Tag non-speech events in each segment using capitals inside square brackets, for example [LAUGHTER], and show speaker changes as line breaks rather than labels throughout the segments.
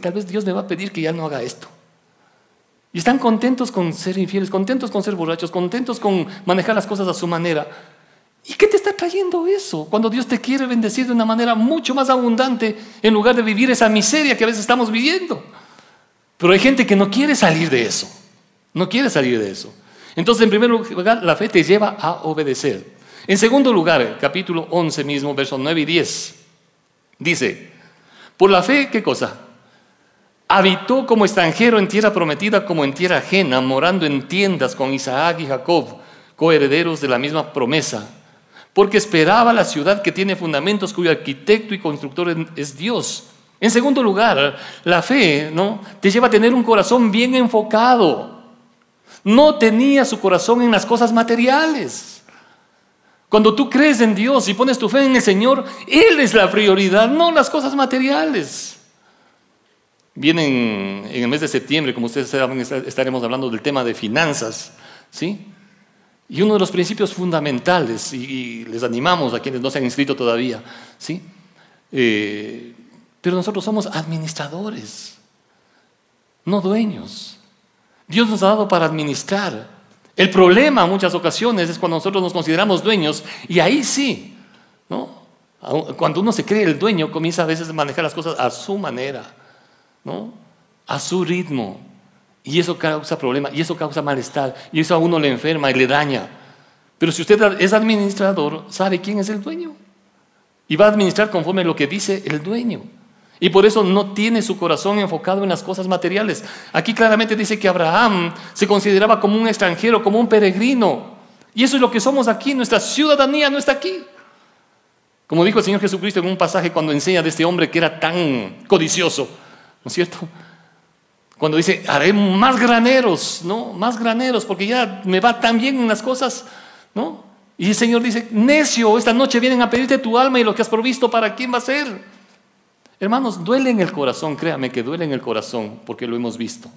tal vez Dios me va a pedir que ya no haga esto. Y están contentos con ser infieles, contentos con ser borrachos, contentos con manejar las cosas a su manera. ¿Y qué te está trayendo eso? Cuando Dios te quiere bendecir de una manera mucho más abundante en lugar de vivir esa miseria que a veces estamos viviendo. Pero hay gente que no quiere salir de eso. No quiere salir de eso. Entonces, en primer lugar, la fe te lleva a obedecer. En segundo lugar, capítulo 11 mismo, versos 9 y 10, dice, por la fe, ¿qué cosa? Habitó como extranjero en tierra prometida como en tierra ajena, morando en tiendas con Isaac y Jacob, coherederos de la misma promesa, porque esperaba la ciudad que tiene fundamentos, cuyo arquitecto y constructor es Dios. En segundo lugar, la fe ¿no? te lleva a tener un corazón bien enfocado. No tenía su corazón en las cosas materiales. Cuando tú crees en Dios y pones tu fe en el Señor, Él es la prioridad, no las cosas materiales. Vienen en el mes de septiembre, como ustedes saben, estaremos hablando del tema de finanzas, ¿sí? Y uno de los principios fundamentales, y, les animamos a quienes no se han inscrito todavía, ¿sí? Eh, pero nosotros somos administradores, no dueños. Dios nos ha dado para administrar. El problema muchas ocasiones es cuando nosotros nos consideramos dueños y ahí sí, ¿no? Cuando uno se cree el dueño, comienza a veces a manejar las cosas a su manera. ¿No? A su ritmo. Y eso causa problema, y eso causa malestar, y eso a uno le enferma y le daña. Pero si usted es administrador, sabe quién es el dueño. Y va a administrar conforme a lo que dice el dueño. Y por eso no tiene su corazón enfocado en las cosas materiales. Aquí claramente dice que Abraham se consideraba como un extranjero, como un peregrino. Y eso es lo que somos aquí. Nuestra ciudadanía no está aquí. Como dijo el Señor Jesucristo en un pasaje cuando enseña de este hombre que era tan codicioso. ¿No es cierto? Cuando dice, haré más graneros, ¿no? Más graneros, porque ya me va tan bien en las cosas, ¿no? Y el Señor dice, necio, esta noche vienen a pedirte tu alma y lo que has provisto, ¿para quién va a ser? Hermanos, duele en el corazón, créame que duele en el corazón, porque lo hemos visto.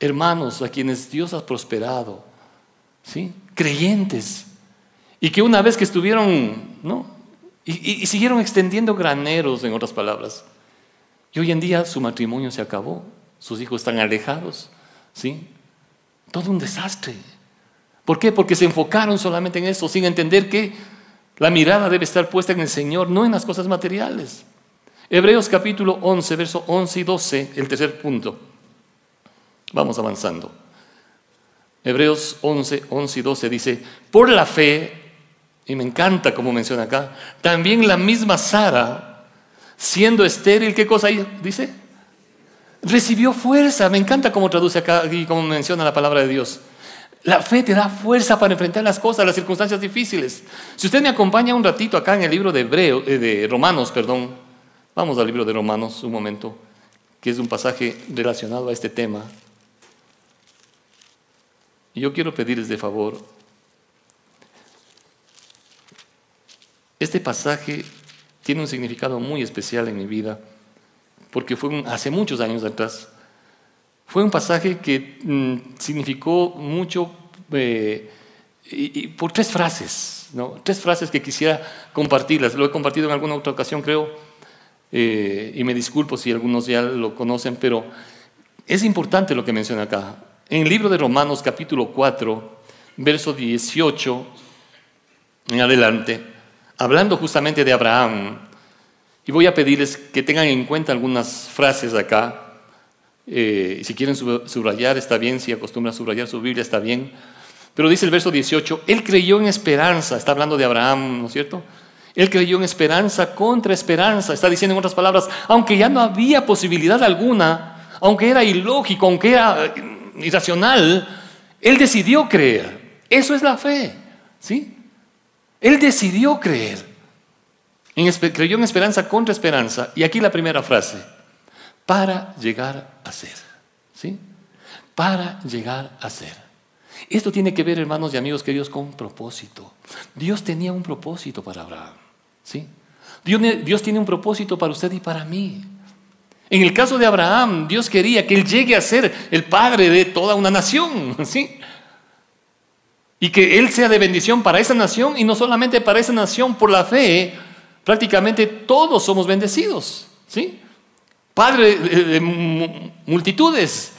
Hermanos a quienes Dios ha prosperado, ¿sí? Creyentes, y que una vez que estuvieron, ¿no? y siguieron extendiendo graneros, en otras palabras, y hoy en día su matrimonio se acabó, sus hijos están alejados, ¿sí? Todo un desastre. ¿Por qué? Porque se enfocaron solamente en eso, sin entender que la mirada debe estar puesta en el Señor, no en las cosas materiales. Hebreos capítulo 11, verso 11 y 12, el tercer punto. Vamos avanzando. Hebreos 11, 11 y 12 dice, por la fe, y me encanta como menciona acá, también la misma Sara, siendo estéril, ¿qué cosa dice? Recibió fuerza. Me encanta cómo traduce acá y cómo menciona la palabra de Dios. La fe te da fuerza para enfrentar las cosas, las circunstancias difíciles. Si usted me acompaña un ratito acá en el libro de, Hebreo, eh, de Romanos, perdón, vamos al libro de Romanos un momento, que es un pasaje relacionado a este tema. Y yo quiero pedirles de favor, este pasaje tiene un significado muy especial en mi vida, porque fue hace muchos años atrás. Fue un pasaje que mm, significó mucho eh, y, por tres frases, ¿no? tres frases que quisiera compartirlas. Lo he compartido en alguna otra ocasión, creo, eh, y me disculpo si algunos ya lo conocen, pero es importante lo que menciona acá. En el libro de Romanos capítulo 4, verso 18 en adelante, hablando justamente de Abraham, y voy a pedirles que tengan en cuenta algunas frases acá. Eh, si quieren subrayar, está bien. Si acostumbran subrayar su Biblia, está bien. Pero dice el verso 18, Él creyó en esperanza. Está hablando de Abraham, ¿no es cierto? Él creyó en esperanza contra esperanza. Está diciendo en otras palabras, aunque ya no había posibilidad alguna, aunque era ilógico, aunque era eh, irracional, Él decidió creer. Eso es la fe. ¿Sí? Él decidió creer. creyó en esperanza contra esperanza. Y aquí la primera frase. Para llegar a ser. ¿Sí? Para llegar a ser. Esto tiene que ver, hermanos y amigos queridos, con propósito. Dios tenía un propósito para Abraham. ¿Sí? Dios, Dios tiene un propósito para usted y para mí. En el caso de Abraham, Dios quería que él llegue a ser el padre de toda una nación. [LAUGHS] ¿Sí? Y que Él sea de bendición para esa nación y no solamente para esa nación por la fe, prácticamente todos somos bendecidos. ¿sí? padre de multitudes.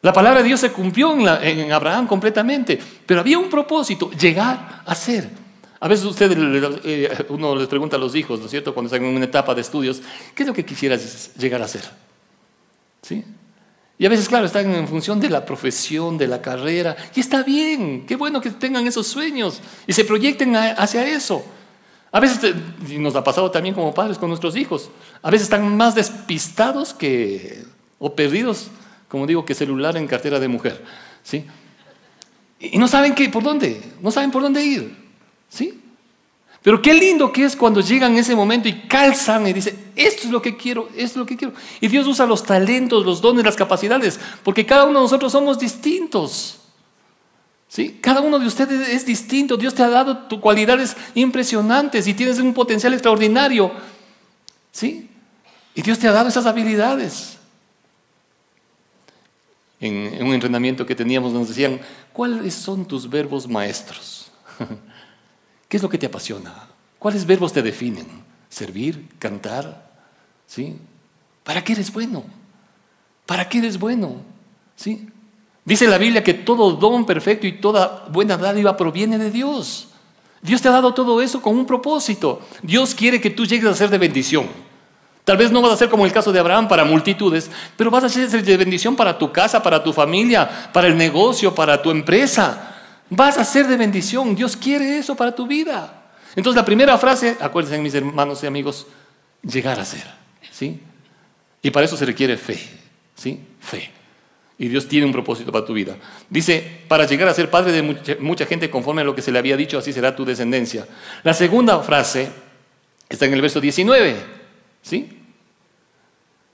La palabra de Dios se cumplió en, Abraham completamente, pero había un propósito, llegar a ser. A veces usted, eh, uno les pregunta a los hijos, ¿no es cierto?, cuando están en una etapa de estudios, ¿qué es lo que quisieras llegar a ser? ¿Sí? Y a veces, claro, están en función de la profesión, de la carrera, y está bien, qué bueno que tengan esos sueños y se proyecten hacia eso. A veces, y nos ha pasado también como padres con nuestros hijos, a veces están más despistados que, o perdidos, como digo, que celular en cartera de mujer, ¿sí? Y no saben qué, por dónde, no saben por dónde ir, ¿sí? Pero qué lindo que es cuando llegan ese momento y calzan y dicen, esto es lo que quiero, esto es lo que quiero. Y Dios usa los talentos, los dones, las capacidades, porque cada uno de nosotros somos distintos. ¿Sí? Cada uno de ustedes es distinto. Dios te ha dado cualidades impresionantes y tienes un potencial extraordinario. ¿Sí? Y Dios te ha dado esas habilidades. En, un entrenamiento que teníamos nos decían, ¿cuáles son tus verbos maestros? [LAUGHS] ¿Qué es lo que te apasiona? ¿Cuáles verbos te definen? ¿Servir? ¿Cantar? ¿Sí? ¿Para qué eres bueno? ¿Para qué eres bueno? ¿Sí? Dice la Biblia que todo don perfecto y toda buena dádiva proviene de Dios. Dios te ha dado todo eso con un propósito. Dios quiere que tú llegues a ser de bendición. Tal vez no vas a ser como el caso de Abraham para multitudes, pero vas a ser de bendición para tu casa, para tu familia, para el negocio, para tu empresa. Vas a ser de bendición. Dios quiere eso para tu vida. Entonces la primera frase, acuérdense mis hermanos y amigos, llegar a ser. ¿sí? Y para eso se requiere fe. ¿sí? Fe. Y Dios tiene un propósito para tu vida. Dice, para llegar a ser padre de mucha, mucha, gente conforme a lo que se le había dicho, así será tu descendencia. La segunda frase está en el verso 19. ¿Sí?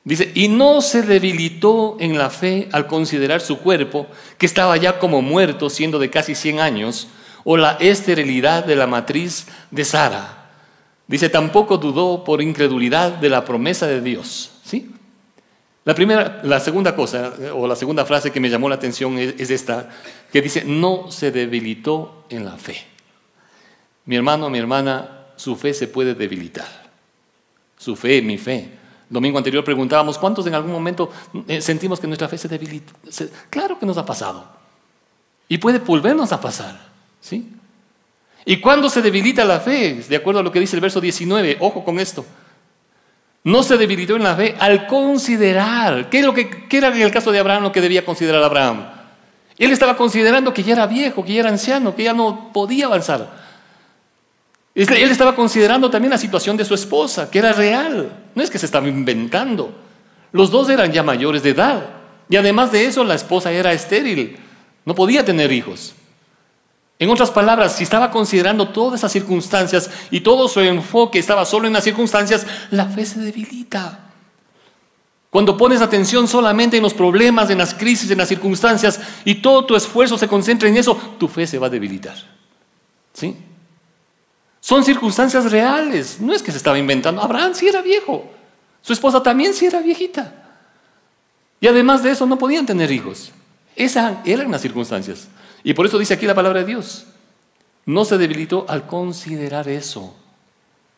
Dice, y no se debilitó en la fe al considerar su cuerpo, que estaba ya como muerto, siendo de casi 100 años, o la esterilidad de la matriz de Sara. Dice, tampoco dudó por incredulidad de la promesa de Dios. ¿Sí? La, primera, la segunda cosa, o la segunda frase que me llamó la atención es, es esta, que dice, no se debilitó en la fe. Mi hermano, mi hermana, su fe se puede debilitar. Su fe, mi fe domingo anterior preguntábamos, ¿cuántos en algún momento eh, sentimos que nuestra fe se debilita? Claro que nos ha pasado. Y puede volvernos a pasar. ¿sí? ¿Y cuándo se debilita la fe? De acuerdo a lo que dice el verso 19, ojo con esto. No se debilitó en la fe al considerar. ¿Qué, es lo que, qué era en el caso de Abraham lo que debía considerar Abraham? Él estaba considerando que ya era viejo, que ya era anciano, que ya no podía avanzar. Él estaba considerando también la situación de su esposa, que era real. No es que se estaba inventando. Los dos eran ya mayores de edad. Y además de eso, la esposa era estéril. No podía tener hijos. En otras palabras, si estaba considerando todas esas circunstancias y todo su enfoque estaba solo en las circunstancias, la fe se debilita. Cuando pones atención solamente en los problemas, en las crisis, en las circunstancias y todo tu esfuerzo se concentra en eso, tu fe se va a debilitar. ¿Sí? Son circunstancias reales. No es que se estaba inventando. Abraham sí era viejo. Su esposa también sí era viejita. Y además de eso no podían tener hijos. Esas eran las circunstancias. Y por eso dice aquí la palabra de Dios. No se debilitó al considerar eso.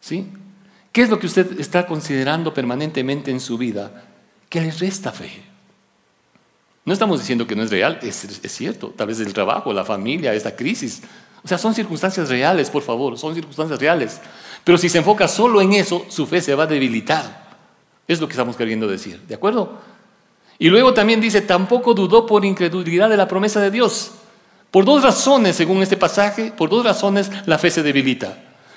¿Sí? ¿Qué es lo que usted está considerando permanentemente en su vida que le resta fe? No estamos diciendo que no es real, es, es cierto. Tal vez el trabajo, la familia, esta crisis, o sea, son circunstancias reales, por favor, son circunstancias reales. Pero si se enfoca solo en eso, su fe se va a debilitar. Es lo que estamos queriendo decir, ¿de acuerdo? Y luego también dice, tampoco dudó por incredulidad de la promesa de Dios. Por dos razones, según este pasaje, por dos razones la fe se debilita.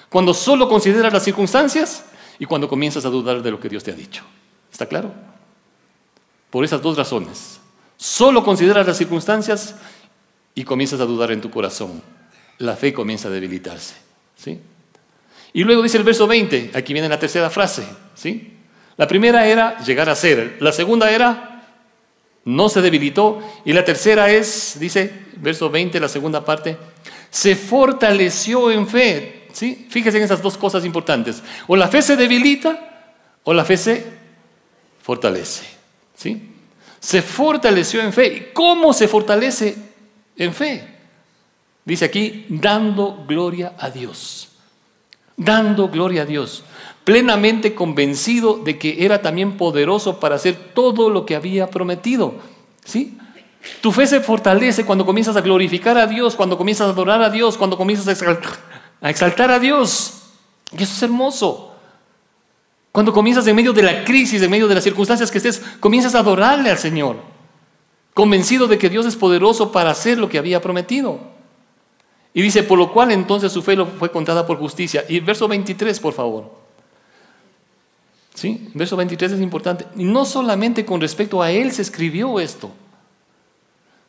Cuando solo consideras las circunstancias y cuando comienzas a dudar de lo que Dios te ha dicho. ¿Está claro? Por esas dos razones. Solo consideras las circunstancias y comienzas a dudar en tu corazón la fe comienza a debilitarse. ¿sí? Y luego dice el verso 20, aquí viene la tercera frase. ¿sí? La primera era llegar a ser, la segunda era no se debilitó y la tercera es, dice, verso 20, la segunda parte, se fortaleció en fe. ¿sí? Fíjese en esas dos cosas importantes. O la fe se debilita o la fe se fortalece. ¿sí? Se fortaleció en fe. ¿Cómo se fortalece en fe? Dice aquí, dando gloria a Dios. Dando gloria a Dios. plenamente convencido de que era también poderoso para hacer todo lo que había prometido. ¿Sí? Tu fe se fortalece cuando comienzas a glorificar a Dios, cuando comienzas a adorar a Dios, cuando comienzas a exaltar a, exaltar a Dios. Y eso es hermoso. Cuando comienzas en medio de la crisis, en medio de las circunstancias que estés, comienzas a adorarle al Señor, convencido de que Dios es poderoso para hacer lo que había prometido. Y dice, por lo cual entonces su fe fue contada por justicia. Y verso 23, por favor. ¿Sí? Verso 23 es importante. Y no solamente con respecto a él se escribió esto.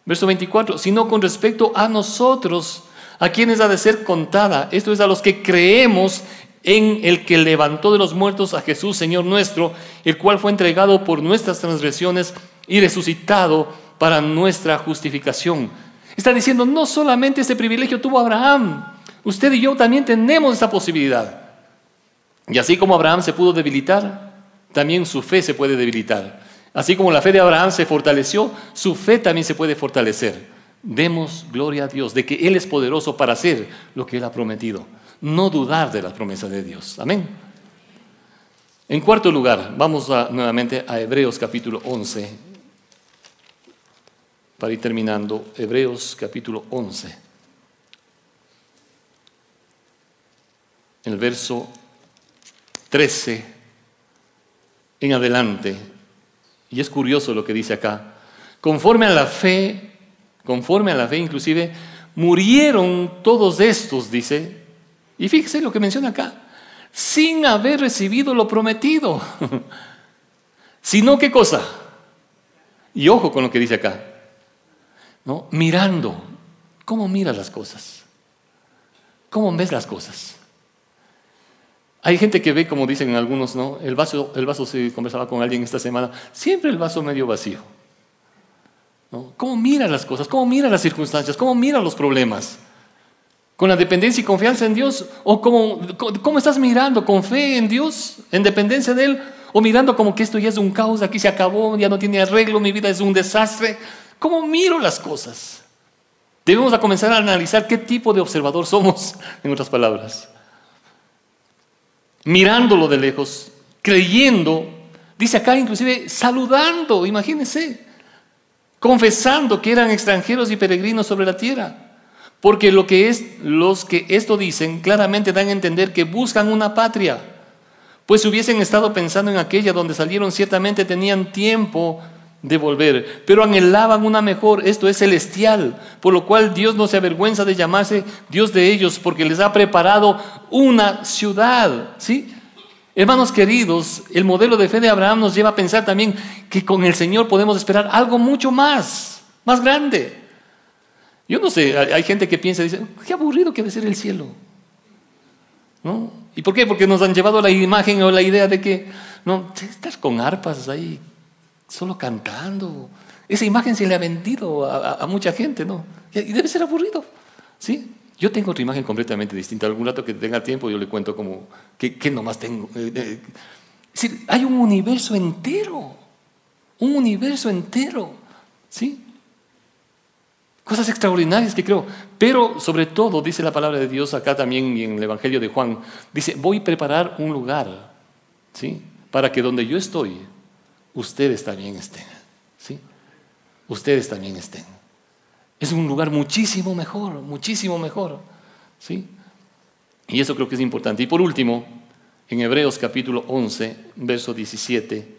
Verso 24, sino con respecto a nosotros, a quienes ha de ser contada. Esto es a los que creemos en el que levantó de los muertos a Jesús, Señor nuestro, el cual fue entregado por nuestras transgresiones y resucitado para nuestra justificación. Está diciendo, no solamente este privilegio tuvo Abraham, usted y yo también tenemos esa posibilidad. Y así como Abraham se pudo debilitar, también su fe se puede debilitar. Así como la fe de Abraham se fortaleció, su fe también se puede fortalecer. Demos gloria a Dios de que Él es poderoso para hacer lo que Él ha prometido. No dudar de las promesas de Dios. Amén. En cuarto lugar, vamos nuevamente a Hebreos capítulo 11 para ir terminando, Hebreos capítulo 11. El verso 13 en adelante. Y es curioso lo que dice acá. Conforme a la fe, conforme a la fe inclusive, murieron todos estos, dice. Y fíjese lo que menciona acá. Sin haber recibido lo prometido. [LAUGHS] Sino qué cosa. Y ojo con lo que dice acá ¿no? Mirando. ¿Cómo miras las cosas? ¿Cómo ves las cosas? Hay gente que ve, como dicen algunos, ¿no? El vaso, el vaso se conversaba con alguien esta semana, siempre el vaso medio vacío. ¿no? ¿Cómo mira las cosas? ¿Cómo mira las circunstancias? ¿Cómo mira los problemas? ¿Con la dependencia y confianza en Dios? ¿O cómo, cómo estás mirando? ¿Con fe en Dios? ¿En dependencia de Él? ¿O mirando como que esto ya es un caos, aquí se acabó, ya no tiene arreglo, mi vida es un desastre? ¿Cómo miro las cosas? Debemos comenzar a analizar qué tipo de observador somos, en otras palabras. Mirándolo de lejos, creyendo, dice acá inclusive saludando, imagínense, confesando que eran extranjeros y peregrinos sobre la tierra. Porque lo que es, los que esto dicen claramente dan a entender que buscan una patria. Pues si hubiesen estado pensando en aquella donde salieron, ciertamente tenían tiempo de volver, pero anhelaban una mejor, esto es celestial, por lo cual Dios no se avergüenza de llamarse Dios de ellos, porque les ha preparado una ciudad, ¿sí? Hermanos queridos, el modelo de fe de Abraham nos lleva a pensar también que con el Señor podemos esperar algo mucho más, más grande. Yo no sé, hay gente que piensa, dice, qué aburrido que debe ser el cielo. ¿No? ¿Y por qué? Porque nos han llevado la imagen o la idea de que, no, estás con arpas ahí, solo cantando. Esa imagen se le ha vendido a, mucha gente, ¿no? Y debe ser aburrido, ¿sí? Yo tengo otra imagen completamente distinta. Algún rato que tenga tiempo yo le cuento como, ¿qué, qué nomás tengo? Eh, eh, es decir, hay un universo entero, un universo entero, ¿sí? Cosas extraordinarias que creo. Pero sobre todo, dice la palabra de Dios acá también en el Evangelio de Juan, dice, voy a preparar un lugar, ¿sí? Para que donde yo estoy, ustedes también estén. ¿sí? Ustedes también estén. Es un lugar muchísimo mejor, muchísimo mejor. ¿sí? Y eso creo que es importante. Y por último, en Hebreos capítulo 11, verso 17,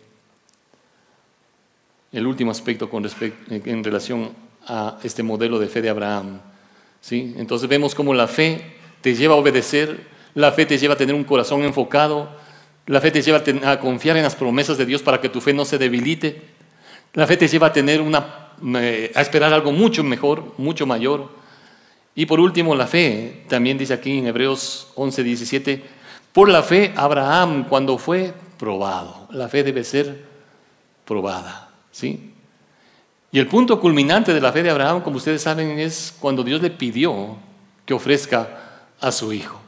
el último aspecto con en relación a este modelo de fe de Abraham. ¿sí? Entonces vemos cómo la fe te lleva a obedecer, la fe te lleva a tener un corazón enfocado, la fe te lleva a confiar en las promesas de Dios para que tu fe no se debilite. La fe te lleva a tener una, a esperar algo mucho mejor, mucho mayor. Y por último, la fe, también dice aquí en Hebreos 11, 17, por la fe Abraham cuando fue probado. La fe debe ser probada, ¿sí? Y el punto culminante de la fe de Abraham, como ustedes saben, es cuando Dios le pidió que ofrezca a su hijo.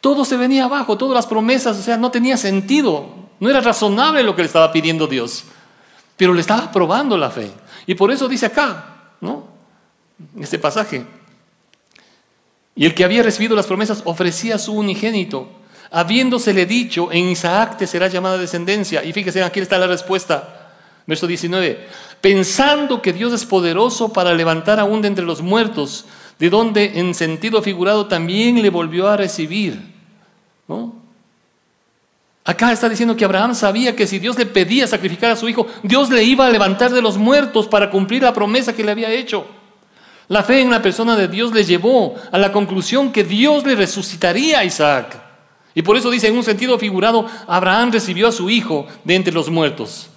Todo se venía abajo, todas las promesas, o sea, no tenía sentido, no era razonable lo que le estaba pidiendo Dios, pero le estaba probando la fe. Y por eso dice acá, ¿no? Este pasaje. Y el que había recibido las promesas ofrecía su unigénito, habiéndosele dicho, en Isaac te será llamada descendencia. Y fíjese, aquí está la respuesta. Verso 19. Pensando que Dios es poderoso para levantar aún de entre los muertos, de donde en sentido figurado también le volvió a recibir. Acá está diciendo que Abraham sabía que si Dios le pedía sacrificar a su hijo, Dios le iba a levantar de los muertos para cumplir la promesa que le había hecho. La fe en la persona de Dios le llevó a la conclusión que Dios le resucitaría a Isaac. Y por eso dice en un sentido figurado, Abraham recibió a su hijo de entre los muertos.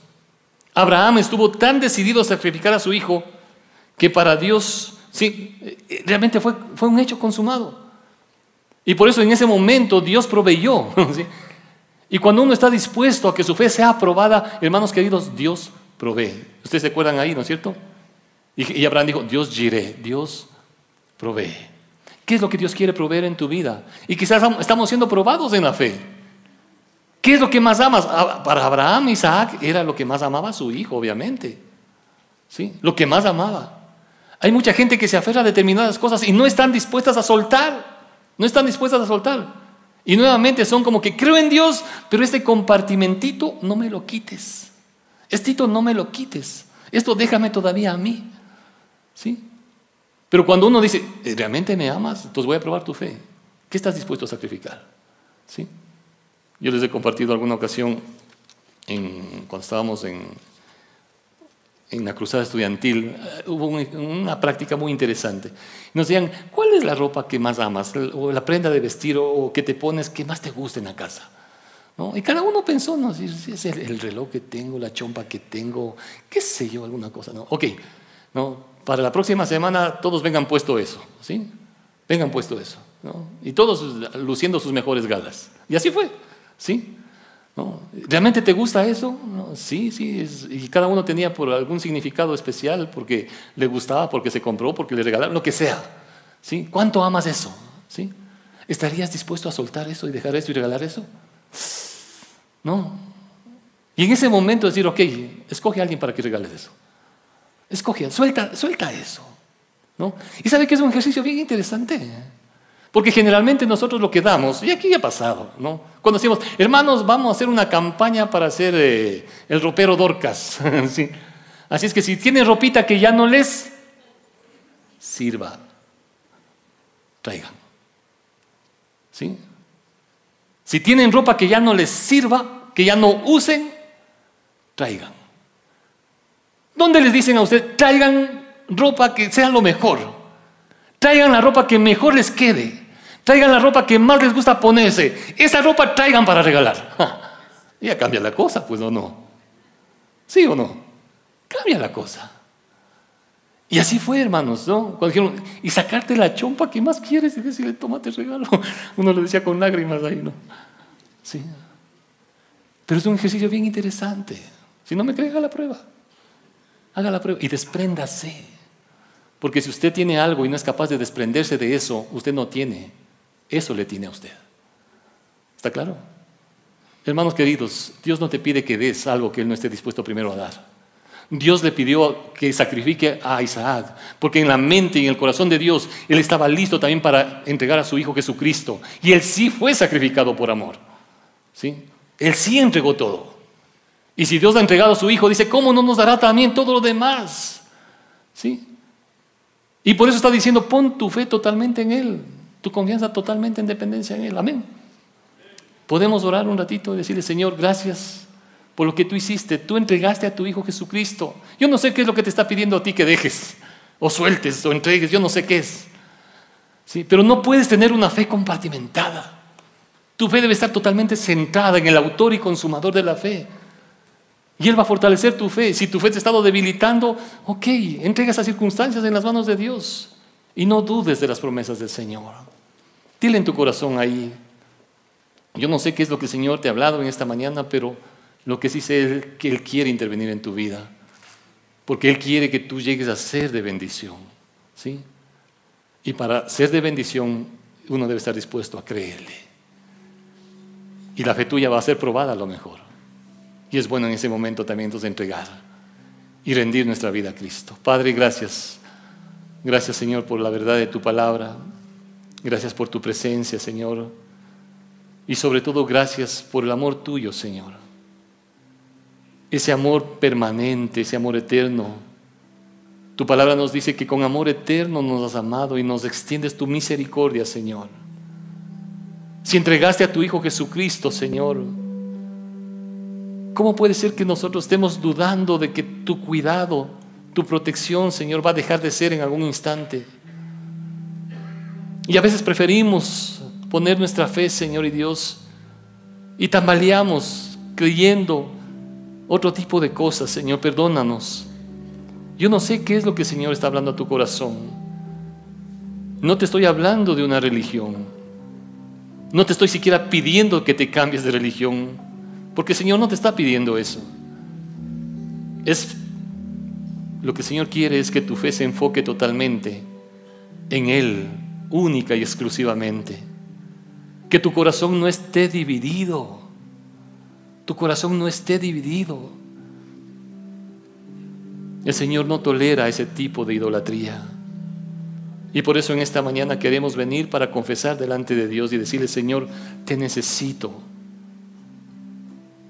Abraham estuvo tan decidido a sacrificar a su hijo que para Dios, sí, realmente fue, fue un hecho consumado. Y por eso en ese momento Dios proveyó. [LAUGHS] Y cuando uno está dispuesto a que su fe sea aprobada, hermanos queridos, Dios provee. Ustedes se acuerdan ahí, ¿no es cierto? Y, Abraham dijo, Dios giré, Dios provee. ¿Qué es lo que Dios quiere proveer en tu vida? Y quizás estamos siendo probados en la fe. ¿Qué es lo que más amas? Para Abraham, Isaac era lo que más amaba a su hijo, obviamente. ¿Sí? Lo que más amaba. Hay mucha gente que se aferra a determinadas cosas y no están dispuestas a soltar. No están dispuestas a soltar. Y nuevamente son como que creo en Dios, pero este compartimentito no me lo quites. Estito no me lo quites. Esto déjame todavía a mí. ¿Sí? Pero cuando uno dice, ¿realmente me amas? Entonces voy a probar tu fe. ¿Qué estás dispuesto a sacrificar? ¿Sí? Yo les he compartido alguna ocasión cuando estábamos en, en la cruzada estudiantil, eh, hubo una práctica muy interesante. Nos decían, ¿cuál es la ropa que más amas? O la prenda de vestir o que te pones que más te gusta en la casa. Y cada uno pensó, no, si es el, reloj que tengo, la chompa que tengo, qué sé yo, alguna cosa. ¿no? Ok, ¿no? para la próxima semana todos vengan puesto eso, ¿sí? Vengan puesto eso. ¿no? Y todos luciendo sus mejores galas. Y así fue, ¿sí? ¿Realmente te gusta eso? sí, sí. y cada uno tenía por algún significado especial, porque le gustaba, porque se compró, porque le regalaron, lo que sea. ¿Cuánto amas eso? ¿Estarías dispuesto a soltar eso y dejar eso y regalar eso? No. Y en ese momento decir, ok, escoge a alguien para que regales eso. Escoge, suelta, suelta eso. Y sabe que es un ejercicio bien interesante. Porque generalmente nosotros lo que damos, y aquí ya ha pasado, ¿no? Cuando decimos, hermanos, vamos a hacer una campaña para hacer eh, el ropero Dorcas. [LAUGHS] Así es que si tienen ropita que ya no les sirva, traigan. ¿Sí? Si tienen ropa que ya no les sirva, que ya no usen, traigan. ¿Dónde les dicen a usted, traigan ropa que sea lo mejor? Traigan la ropa que mejor les quede. Traigan la ropa que más les gusta ponerse. Esa ropa traigan para regalar. [LAUGHS] ya cambia la cosa, pues o no. ¿Sí o no? Cambia la cosa. Y así fue, hermanos, ¿no? Cuando dijeron, y sacarte la chompa, ¿qué más quieres? Y decirle, tómate regalo. [LAUGHS] Uno lo decía con lágrimas ahí, ¿no? Sí. Pero es un ejercicio bien interesante. Si no me cree, haga la prueba. Haga la prueba y despréndase. Porque si usted tiene algo y no es capaz de desprenderse de eso, usted no tiene eso le tiene a usted. ¿Está claro? Hermanos queridos, Dios no te pide que des algo que Él no esté dispuesto primero a dar. Dios le pidió que sacrifique a Isaac, porque en la mente y en el corazón de Dios Él estaba listo también para entregar a su Hijo Jesucristo. Y Él sí fue sacrificado por amor. ¿Sí? Él sí entregó todo. Y si Dios ha entregado a su Hijo, dice, ¿cómo no nos dará también todo lo demás? ¿Sí? Y por eso está diciendo, pon tu fe totalmente en Él tu confianza totalmente en dependencia en Él. Amén. Podemos orar un ratito y decirle, Señor, gracias por lo que tú hiciste. Tú entregaste a tu Hijo Jesucristo. Yo no sé qué es lo que te está pidiendo a ti que dejes, o sueltes, o entregues. Yo no sé qué es. ¿Sí? Pero no puedes tener una fe compartimentada. Tu fe debe estar totalmente centrada en el autor y consumador de la fe. Y Él va a fortalecer tu fe. Si tu fe te ha estado debilitando, ok, entrega esas circunstancias en las manos de Dios. Y no dudes de las promesas del Señor. Dile en tu corazón ahí. Yo no sé qué es lo que el Señor te ha hablado en esta mañana, pero lo que sí sé es que Él quiere intervenir en tu vida. Porque Él quiere que tú llegues a ser de bendición. ¿sí? Y para ser de bendición, uno debe estar dispuesto a creerle. Y la fe tuya va a ser probada a lo mejor. Y es bueno en ese momento también entonces entregar y rendir nuestra vida a Cristo. Padre, gracias Gracias Señor por la verdad de tu palabra. Gracias por tu presencia, Señor. Y sobre todo gracias por el amor tuyo, Señor. Ese amor permanente, ese amor eterno. Tu palabra nos dice que con amor eterno nos has amado y nos extiendes tu misericordia, Señor. Si entregaste a tu Hijo Jesucristo, Señor, ¿cómo puede ser que nosotros estemos dudando de que tu cuidado, tu protección, Señor, va a dejar de ser en algún instante? Y a veces preferimos poner nuestra fe, Señor y Dios, y tambaleamos creyendo otro tipo de cosas, Señor, perdónanos. Yo no sé qué es lo que el Señor está hablando a tu corazón. No te estoy hablando de una religión. No te estoy siquiera pidiendo que te cambies de religión, porque el Señor no te está pidiendo eso. Es lo que el Señor quiere es que tu fe se enfoque totalmente en Él, única y exclusivamente. Que tu corazón no esté dividido. Tu corazón no esté dividido. El Señor no tolera ese tipo de idolatría. Y por eso en esta mañana queremos venir para confesar delante de Dios y decirle, Señor, te necesito.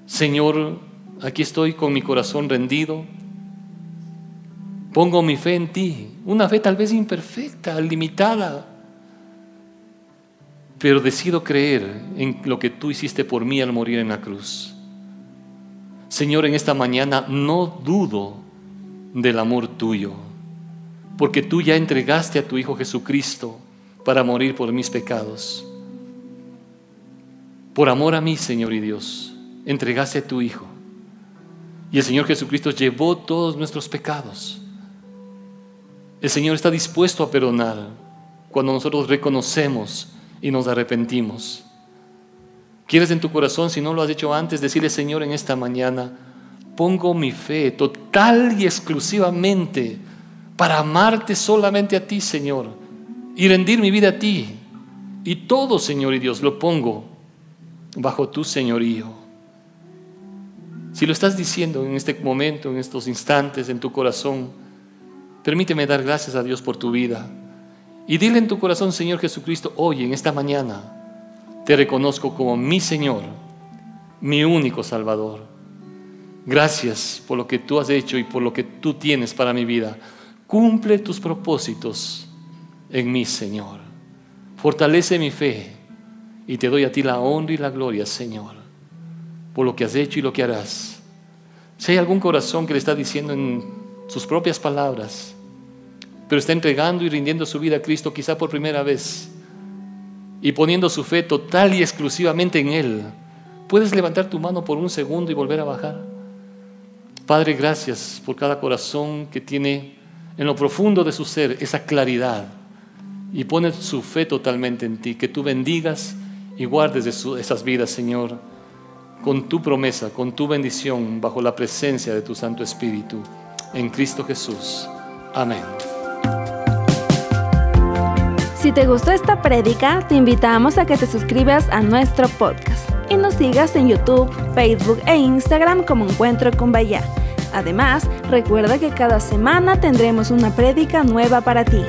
Señor, aquí estoy con mi corazón rendido. Pongo mi fe en ti, una fe tal vez imperfecta, limitada, pero decido creer en lo que tú hiciste por mí al morir en la cruz. Señor, en esta mañana no dudo del amor tuyo, porque tú ya entregaste a tu Hijo Jesucristo para morir por mis pecados. Por amor a mí, Señor y Dios, entregaste a tu Hijo. Y el Señor Jesucristo llevó todos nuestros pecados. El Señor está dispuesto a perdonar cuando nosotros reconocemos y nos arrepentimos. ¿Quieres en tu corazón, si no lo has hecho antes, decirle, Señor, en esta mañana, pongo mi fe total y exclusivamente para amarte solamente a ti, Señor, y rendir mi vida a ti. Y todo, Señor y Dios, lo pongo bajo tu señorío. Si lo estás diciendo en este momento, en estos instantes, en tu corazón, permíteme dar gracias a Dios por tu vida. Y dile en tu corazón, Señor Jesucristo, hoy, en esta mañana, te reconozco como mi Señor, mi único Salvador. Gracias por lo que tú has hecho y por lo que tú tienes para mi vida. Cumple tus propósitos en mí, Señor. Fortalece mi fe y te doy a ti la honra y la gloria, Señor, por lo que has hecho y lo que harás. Si hay algún corazón que le está diciendo en sus propias palabras, pero está entregando y rindiendo su vida a Cristo quizá por primera vez y poniendo su fe total y exclusivamente en Él, puedes levantar tu mano por un segundo y volver a bajar. Padre, gracias por cada corazón que tiene en lo profundo de su ser esa claridad y pone su fe totalmente en ti. Que tú bendigas y guardes esas vidas, Señor, con tu promesa, con tu bendición, bajo la presencia de tu Santo Espíritu. En Cristo Jesús. Amén.
Si te gustó esta prédica, te invitamos a que te suscribas a nuestro podcast y nos sigas en YouTube, Facebook e Instagram como Encuentro con Bahía. Además, recuerda que cada semana tendremos una prédica nueva para ti.